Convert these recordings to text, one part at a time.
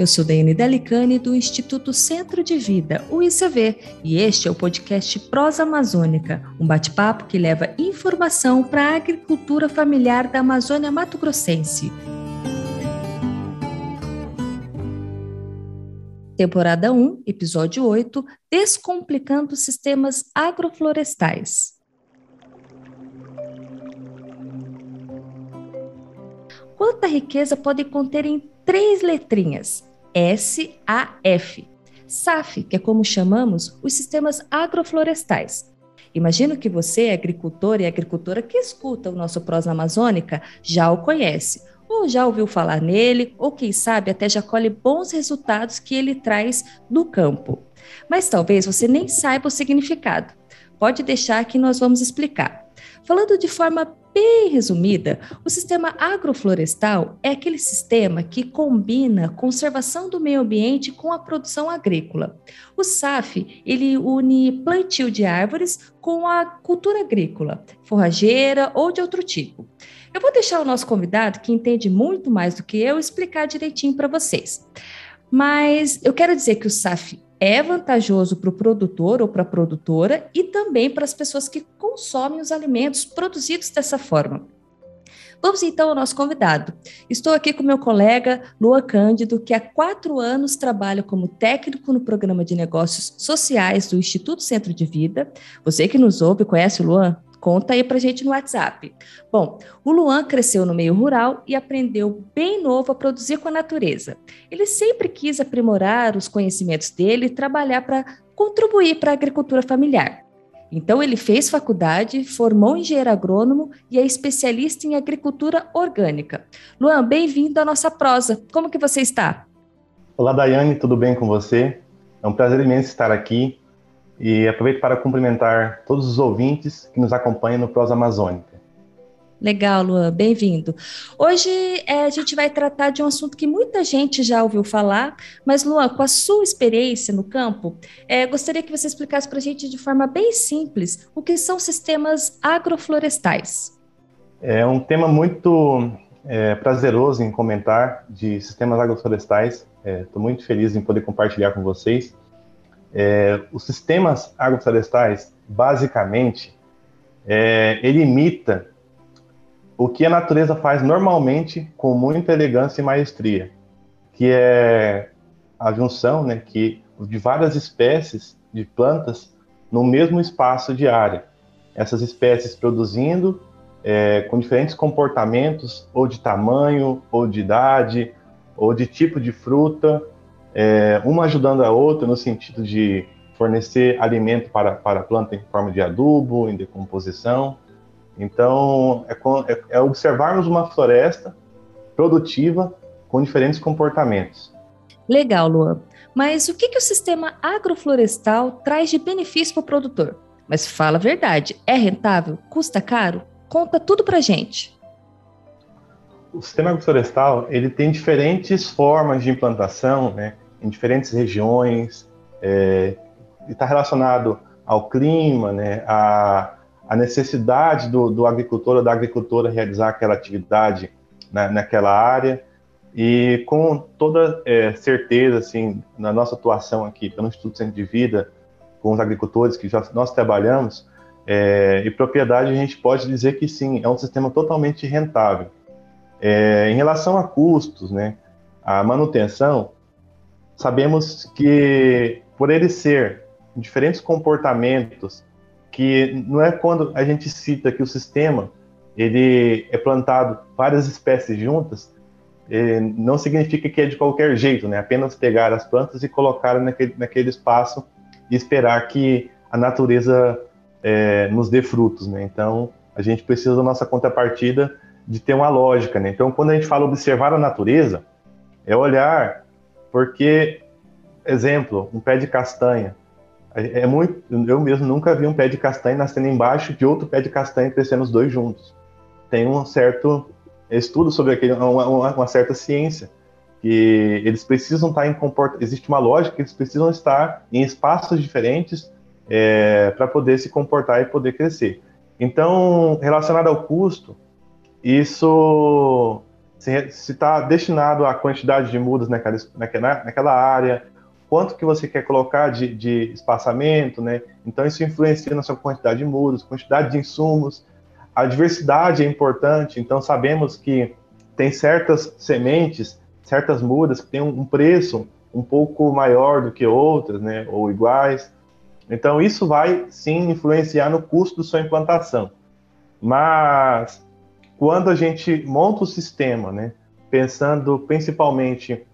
eu sou Daiane Delicani do Instituto Centro de Vida, o ICV, e este é o podcast Prosa Amazônica, um bate-papo que leva informação para a agricultura familiar da Amazônia Mato Grossense. Temporada 1, episódio 8, Descomplicando Sistemas Agroflorestais. Quanta riqueza pode conter em três letrinhas: S-A-F. SAF, que é como chamamos os sistemas agroflorestais. Imagino que você, agricultor e agricultora que escuta o nosso Prosa Amazônica, já o conhece, ou já ouviu falar nele, ou quem sabe até já colhe bons resultados que ele traz no campo. Mas talvez você nem saiba o significado. Pode deixar que nós vamos explicar. Falando de forma bem resumida, o sistema agroflorestal é aquele sistema que combina conservação do meio ambiente com a produção agrícola. O SAF, ele une plantio de árvores com a cultura agrícola, forrageira ou de outro tipo. Eu vou deixar o nosso convidado, que entende muito mais do que eu, explicar direitinho para vocês. Mas eu quero dizer que o SAF é vantajoso para o produtor ou para a produtora e também para as pessoas que consomem os alimentos produzidos dessa forma. Vamos então ao nosso convidado. Estou aqui com meu colega Lua Cândido, que há quatro anos trabalha como técnico no programa de negócios sociais do Instituto Centro de Vida. Você que nos ouve, conhece o Luan? Conta aí pra gente no WhatsApp. Bom, o Luan cresceu no meio rural e aprendeu bem novo a produzir com a natureza. Ele sempre quis aprimorar os conhecimentos dele e trabalhar para contribuir para a agricultura familiar. Então ele fez faculdade, formou engenheiro agrônomo e é especialista em agricultura orgânica. Luan, bem-vindo à nossa prosa. Como que você está? Olá, Daiane, tudo bem com você? É um prazer imenso estar aqui e aproveito para cumprimentar todos os ouvintes que nos acompanham no Prosa Amazônica. Legal, Luan, bem-vindo. Hoje é, a gente vai tratar de um assunto que muita gente já ouviu falar, mas, Luan, com a sua experiência no campo, é, gostaria que você explicasse para a gente de forma bem simples o que são sistemas agroflorestais. É um tema muito é, prazeroso em comentar de sistemas agroflorestais. Estou é, muito feliz em poder compartilhar com vocês. É, os sistemas agroflorestais, basicamente, é, ele imita o que a natureza faz normalmente com muita elegância e maestria, que é a junção né, que, de várias espécies de plantas no mesmo espaço de área. Essas espécies produzindo é, com diferentes comportamentos, ou de tamanho, ou de idade, ou de tipo de fruta, é, uma ajudando a outra no sentido de fornecer alimento para, para a planta em forma de adubo, em decomposição. Então, é, é, é observarmos uma floresta produtiva com diferentes comportamentos. Legal, Luan. Mas o que, que o sistema agroflorestal traz de benefício para o produtor? Mas fala a verdade, é rentável? Custa caro? Conta tudo para gente o sistema agroflorestal ele tem diferentes formas de implantação, né, em diferentes regiões, é, está relacionado ao clima, né, a, a necessidade do, do, agricultor ou da agricultora realizar aquela atividade na, naquela área e com toda é, certeza, assim, na nossa atuação aqui pelo Instituto Centro de Vida, com os agricultores que já nós trabalhamos, é, e propriedade a gente pode dizer que sim, é um sistema totalmente rentável. É, em relação a custos, né, a manutenção, sabemos que por ele ser diferentes comportamentos, que não é quando a gente cita que o sistema ele é plantado várias espécies juntas, é, não significa que é de qualquer jeito, né? Apenas pegar as plantas e colocar naquele, naquele espaço e esperar que a natureza é, nos dê frutos, né? Então, a gente precisa da nossa contrapartida de ter uma lógica, né? Então, quando a gente fala observar a natureza, é olhar, porque, exemplo, um pé de castanha. É muito, eu mesmo nunca vi um pé de castanha nascendo embaixo de outro pé de castanha crescendo os dois juntos. Tem um certo estudo sobre aquele, uma, uma certa ciência que eles precisam estar em comportamento. Existe uma lógica que eles precisam estar em espaços diferentes é, para poder se comportar e poder crescer. Então, relacionado ao custo, isso se está destinado à quantidade de mudas naquela, naquela, naquela área, quanto que você quer colocar de, de, espaçamento, né? Então isso influencia na sua quantidade de mudas, quantidade de insumos. A diversidade é importante, então sabemos que tem certas sementes, certas mudas que têm um preço um pouco maior do que outras, né? Ou iguais. Então isso vai sim influenciar no custo da sua implantação. Mas quando a gente monta o sistema, né, pensando principalmente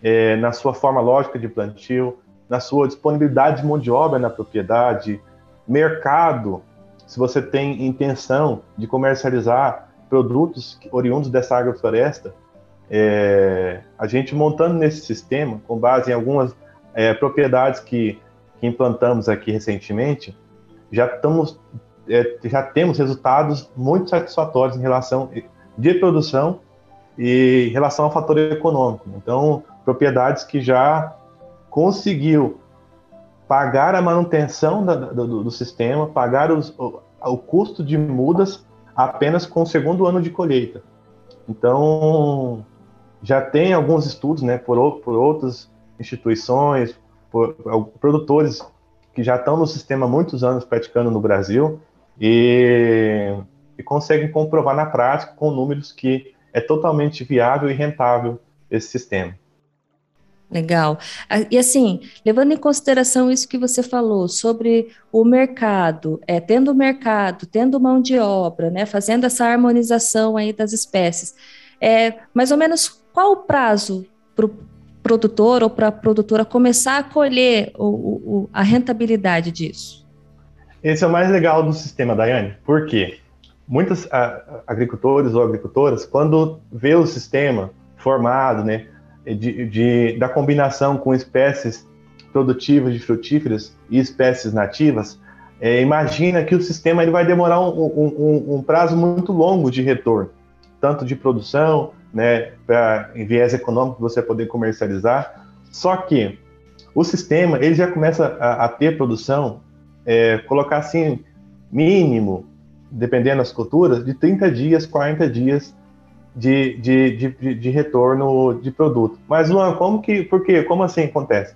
é, na sua forma lógica de plantio, na sua disponibilidade de mão de obra na propriedade, mercado, se você tem intenção de comercializar produtos oriundos dessa agrofloresta, é, a gente montando nesse sistema, com base em algumas é, propriedades que, que implantamos aqui recentemente, já estamos é, já temos resultados muito satisfatórios em relação de produção e em relação ao fator econômico. Então, propriedades que já conseguiu pagar a manutenção da, do, do, sistema, pagar os, o, o, custo de mudas apenas com o segundo ano de colheita. Então, já tem alguns estudos né, por, por outras instituições, por, por produtores que já estão no sistema há muitos anos praticando no Brasil, e, e conseguem comprovar na prática com números que é totalmente viável e rentável esse sistema. Legal. Ah, e assim, levando em consideração isso que você falou sobre o mercado, é, tendo mercado, tendo mão de obra, né, fazendo essa harmonização aí das espécies, é, mais ou menos qual o prazo para o produtor ou para a produtora começar a colher o, o, a rentabilidade disso? Esse é o mais legal do sistema, Daiane. Por quê? Muitos agricultores ou agricultoras, quando vê o sistema formado, né, de, de, da combinação com espécies produtivas de frutíferas e espécies nativas, é, imagina que o sistema ele vai demorar um, um, um, prazo muito longo de retorno, tanto de produção, né, para em viés econômico você poder comercializar. Só que o sistema ele já começa a, a ter produção é, colocar assim, mínimo, dependendo das culturas, de 30 dias, 40 dias de, de, de, de retorno de produto. Mas, Luan, como que, por quê? Como assim acontece?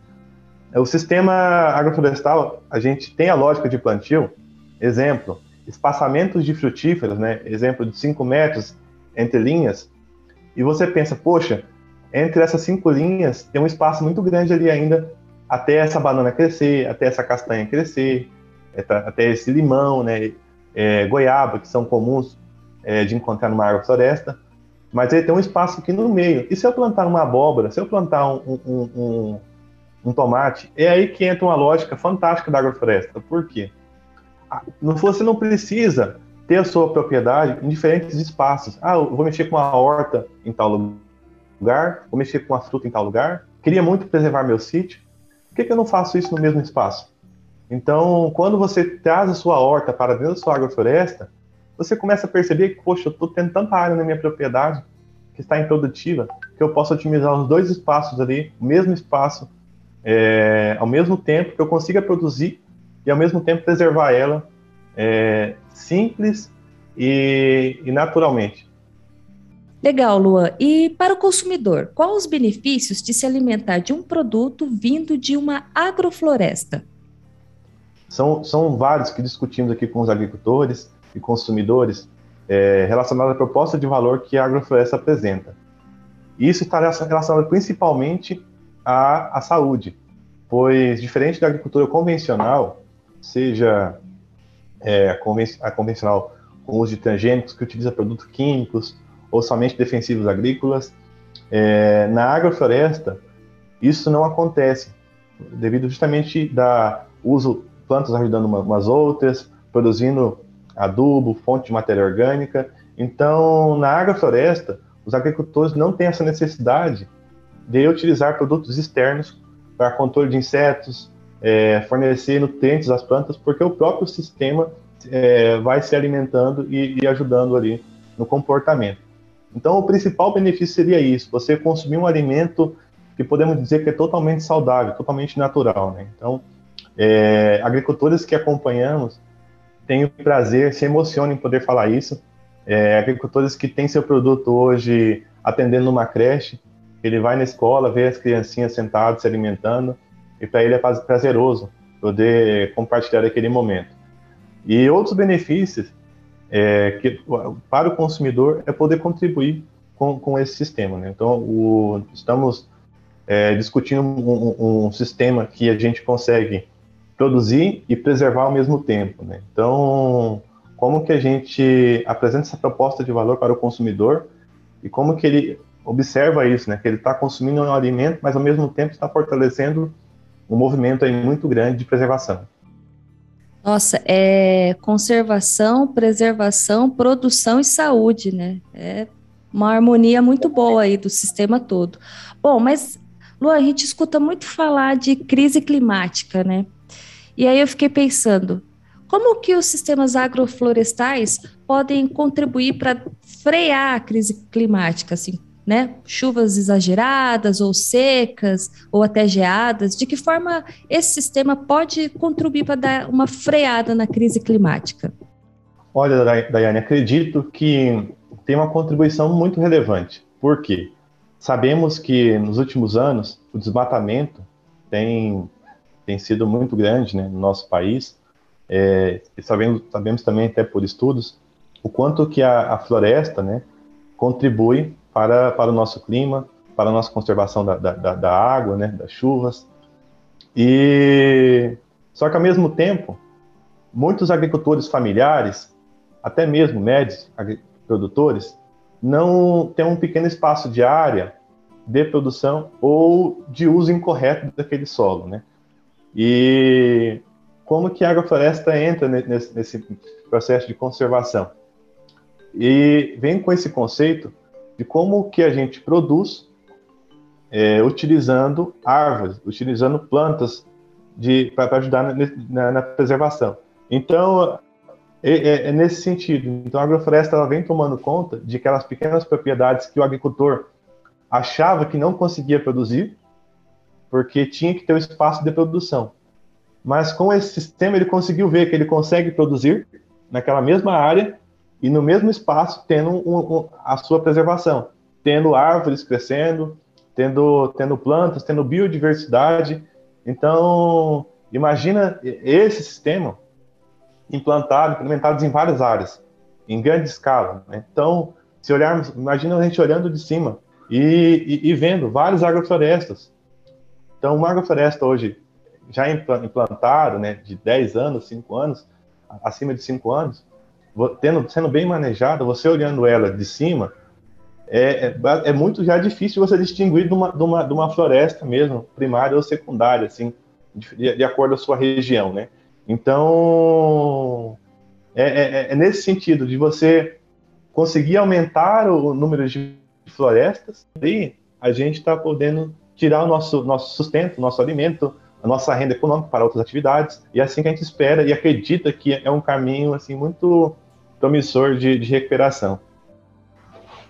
O sistema agroflorestal, a gente tem a lógica de plantio, exemplo, espaçamentos de frutíferas, né? Exemplo de 5 metros entre linhas, e você pensa, poxa, entre essas cinco linhas tem um espaço muito grande ali ainda até essa banana crescer, até essa castanha crescer, até esse limão, né, é, goiaba, que são comuns é, de encontrar numa agrofloresta, mas ele tem um espaço aqui no meio. E se eu plantar uma abóbora, se eu plantar um, um, um, um tomate, é aí que entra uma lógica fantástica da agrofloresta. Por quê? Você não precisa ter a sua propriedade em diferentes espaços. Ah, eu vou mexer com uma horta em tal lugar, vou mexer com uma fruta em tal lugar. Queria muito preservar meu sítio. Por que, que eu não faço isso no mesmo espaço? Então, quando você traz a sua horta para dentro da sua agrofloresta, você começa a perceber que, poxa, eu estou tendo tanta área na minha propriedade que está improdutiva, que eu posso otimizar os dois espaços ali, o mesmo espaço, é, ao mesmo tempo que eu consiga produzir e ao mesmo tempo preservar ela é, simples e, e naturalmente. Legal, Luan. E para o consumidor, quais os benefícios de se alimentar de um produto vindo de uma agrofloresta? São, são vários que discutimos aqui com os agricultores e consumidores é, relacionados à proposta de valor que a agrofloresta apresenta. Isso está relacionado principalmente à, à saúde, pois, diferente da agricultura convencional, seja é, a, conven a convencional com uso de transgênicos, que utiliza produtos químicos ou somente defensivos agrícolas, é, na agrofloresta, isso não acontece, devido justamente da uso plantas ajudando umas outras, produzindo adubo, fonte de matéria orgânica. Então, na agrofloresta, os agricultores não têm essa necessidade de utilizar produtos externos para controle de insetos, é, fornecer nutrientes às plantas, porque o próprio sistema é, vai se alimentando e, e, ajudando ali no comportamento. Então, o principal benefício seria isso: você consumir um alimento que podemos dizer que é totalmente saudável, totalmente natural. Né? Então, é, agricultores que acompanhamos têm o prazer, se emocionam em poder falar isso. É, agricultores que têm seu produto hoje atendendo numa creche, ele vai na escola, vê as criancinhas sentadas se alimentando, e para ele é prazeroso poder compartilhar aquele momento. E outros benefícios é, que, para o consumidor é poder contribuir com, com esse sistema. Né? Então, o, estamos é, discutindo um, um, um, sistema que a gente consegue produzir e preservar ao mesmo tempo. Né? Então, como que a gente apresenta essa proposta de valor para o consumidor e como que ele observa isso, né? que ele está consumindo um alimento, mas ao mesmo tempo está fortalecendo um movimento aí muito grande de preservação. Nossa, é conservação, preservação, produção e saúde, né? É uma harmonia muito boa aí do sistema todo. Bom, mas Lu, a gente escuta muito falar de crise climática, né? E aí eu fiquei pensando, como que os sistemas agroflorestais podem contribuir para frear a crise climática, assim, né? Chuvas exageradas ou secas ou até geadas, de que forma esse sistema pode contribuir para dar uma freada na crise climática? Olha, Daiane, acredito que tem uma contribuição muito relevante. Por quê? Sabemos que nos últimos anos o desmatamento tem, tem sido muito grande né, no nosso país. É, e sabemos, sabemos também até por estudos o quanto que a, a floresta né, contribui para, para o nosso clima, para a nossa conservação da, da, da água, né, das chuvas. E só que ao mesmo tempo, muitos agricultores familiares, até mesmo médios produtores, não têm um pequeno espaço de área de produção ou de uso incorreto daquele solo, né? E como que a agrofloresta entra nesse, nesse processo de conservação? E vem com esse conceito de como que a gente produz é, utilizando árvores, utilizando plantas para ajudar na, na, na, preservação. Então, é, é, é, nesse sentido. Então, a agrofloresta ela vem tomando conta de aquelas pequenas propriedades que o agricultor achava que não conseguia produzir, porque tinha que ter o espaço de produção. Mas com esse sistema ele conseguiu ver que ele consegue produzir naquela mesma área e no mesmo espaço tendo um, um, a sua preservação, tendo árvores crescendo, tendo, tendo plantas, tendo biodiversidade. Então, imagina esse sistema implantado, implementado em várias áreas, em grande escala. Né? Então, se olharmos, imagina a gente olhando de cima e, e, e vendo várias agroflorestas. Então, uma agrofloresta hoje já implantada, né, de 10 anos, 5 anos, acima de 5 anos, tendo, sendo bem manejada, você olhando ela de cima, é, é, é, muito já difícil você distinguir de uma, de, uma, de uma floresta mesmo, primária ou secundária, assim, de, de acordo com a sua região, né? Então, é, é, é, nesse sentido de você conseguir aumentar o número de florestas e a gente está podendo tirar o nosso, nosso sustento, nosso alimento, a nossa renda econômica para outras atividades, e é assim que a gente espera e acredita que é um caminho assim muito promissor de, de recuperação.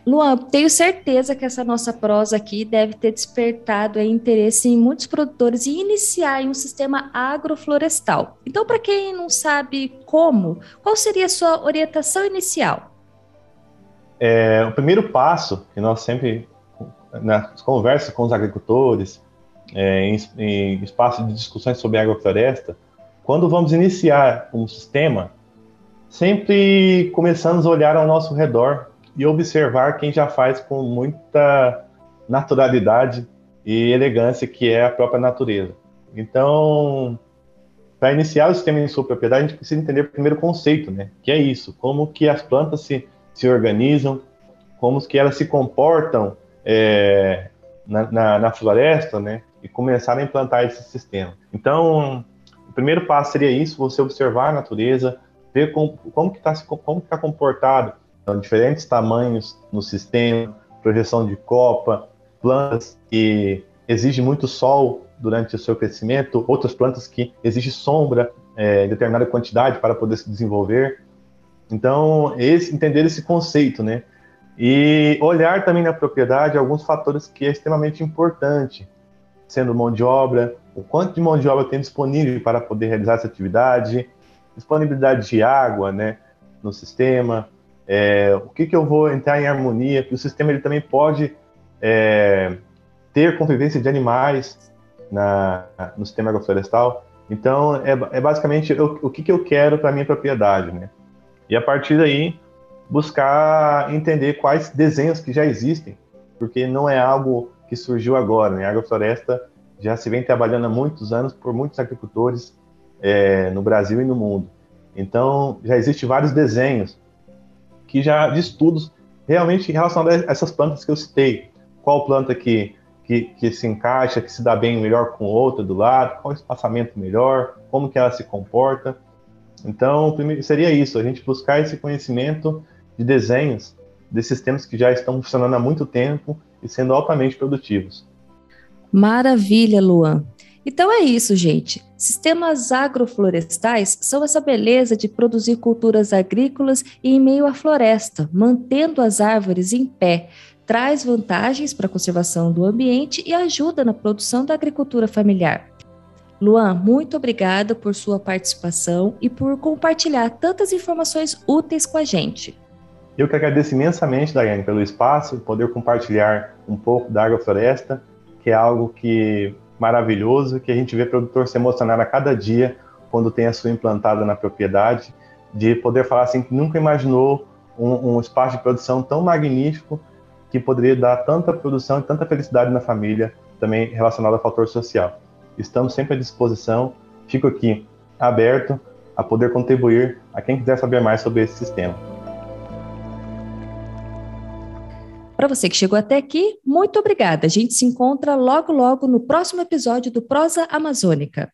Luan, tenho certeza que essa nossa prosa aqui deve ter despertado é, interesse em muitos produtores e iniciar em um sistema agroflorestal. Então, para quem não sabe como, qual seria a sua orientação inicial? É, o primeiro passo que nós sempre, nas conversas com os agricultores, é, em, em espaços de discussões sobre agrofloresta, quando vamos iniciar um sistema, sempre começamos a olhar ao nosso redor e observar quem já faz com muita naturalidade e elegância, que é a própria natureza. Então, para iniciar o sistema em sua propriedade, a gente precisa entender o primeiro conceito, né? Que é isso, como que as plantas se, se organizam, como que elas se comportam é, na, na, na, floresta, né? E começar a implantar esse sistema. Então, o primeiro passo seria isso, você observar a natureza, ver como, como que está como que tá comportado, então, diferentes tamanhos no sistema, projeção de copa, plantas que exigem muito sol durante o seu crescimento, outras plantas que exigem sombra é, em determinada quantidade para poder se desenvolver. Então, esse, entender esse conceito, né? E olhar também na propriedade alguns fatores que é extremamente importante, sendo mão de obra, o quanto de mão de obra tem disponível para poder realizar essa atividade, disponibilidade de água, né, no sistema, é, o que, que eu vou entrar em harmonia, que o sistema ele também pode é, ter convivência de animais na, no sistema agroflorestal. Então, é, é basicamente o que, que eu quero para minha propriedade, né? E a partir daí, buscar entender quais desenhos que já existem, porque não é algo que surgiu agora, né? A agrofloresta já se vem trabalhando há muitos anos por muitos agricultores é, no Brasil e no mundo. Então, já existem vários desenhos que já de estudos realmente relacionados a essas plantas que eu citei. Qual planta que, que, que, se encaixa, que se dá bem melhor com outra do lado, qual espaçamento melhor, como que ela se comporta. Então, primeiro, seria isso, a gente buscar esse conhecimento de desenhos desses sistemas que já estão funcionando há muito tempo e sendo altamente produtivos. Maravilha, Luan. Então é isso, gente. Sistemas agroflorestais são essa beleza de produzir culturas agrícolas em meio à floresta, mantendo as árvores em pé. Traz vantagens para a conservação do ambiente e ajuda na produção da agricultura familiar. Luan, muito obrigada por sua participação e por compartilhar tantas informações úteis com a gente. Eu que agradeço imensamente, Daiane, pelo espaço, poder compartilhar um pouco da agrofloresta, que é algo que maravilhoso, que a gente vê produtor se emocionar a cada dia quando tem a sua implantada na propriedade, de poder falar assim que nunca imaginou um, um espaço de produção tão magnífico que poderia dar tanta produção e tanta felicidade na família, também relacionado ao fator social. Estamos sempre à disposição, fico aqui aberto a poder contribuir a quem quiser saber mais sobre esse sistema. Para você que chegou até aqui, muito obrigada. A gente se encontra logo, logo no próximo episódio do Prosa Amazônica.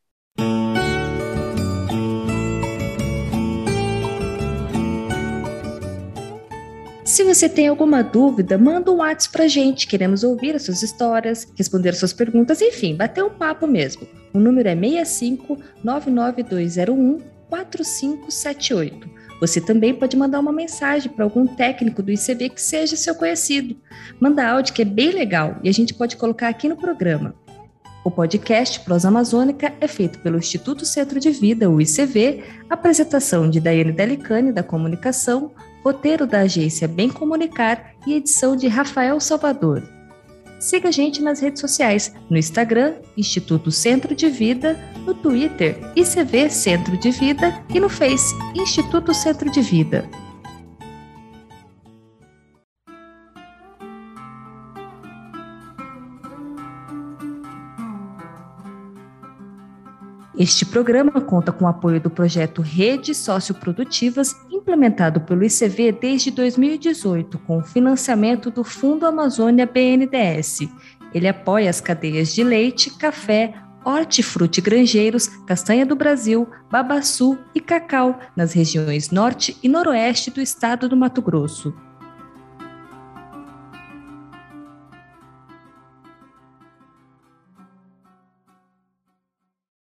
Se você tem alguma dúvida, manda um WhatsApp pra gente. Queremos ouvir as suas histórias, responder as suas perguntas, enfim, bater um papo mesmo. O número é 65 99201 4578. Você também pode mandar uma mensagem para algum técnico do ICB que seja seu conhecido. Manda áudio que é bem legal e a gente pode colocar aqui no programa. O podcast Prosa Amazônica é feito pelo Instituto Centro de Vida, o ICV, apresentação de Daiane Delicani, da Comunicação, roteiro da agência Bem Comunicar e edição de Rafael Salvador. Siga a gente nas redes sociais, no Instagram, Instituto Centro de Vida, no Twitter, ICV Centro de Vida e no Face, Instituto Centro de Vida. Este programa conta com o apoio do projeto Redes Socioprodutivas, implementado pelo ICV desde 2018, com o financiamento do Fundo Amazônia BNDES. Ele apoia as cadeias de leite, café, hortifruti granjeiros, castanha do Brasil, babaçu e cacau nas regiões norte e noroeste do estado do Mato Grosso.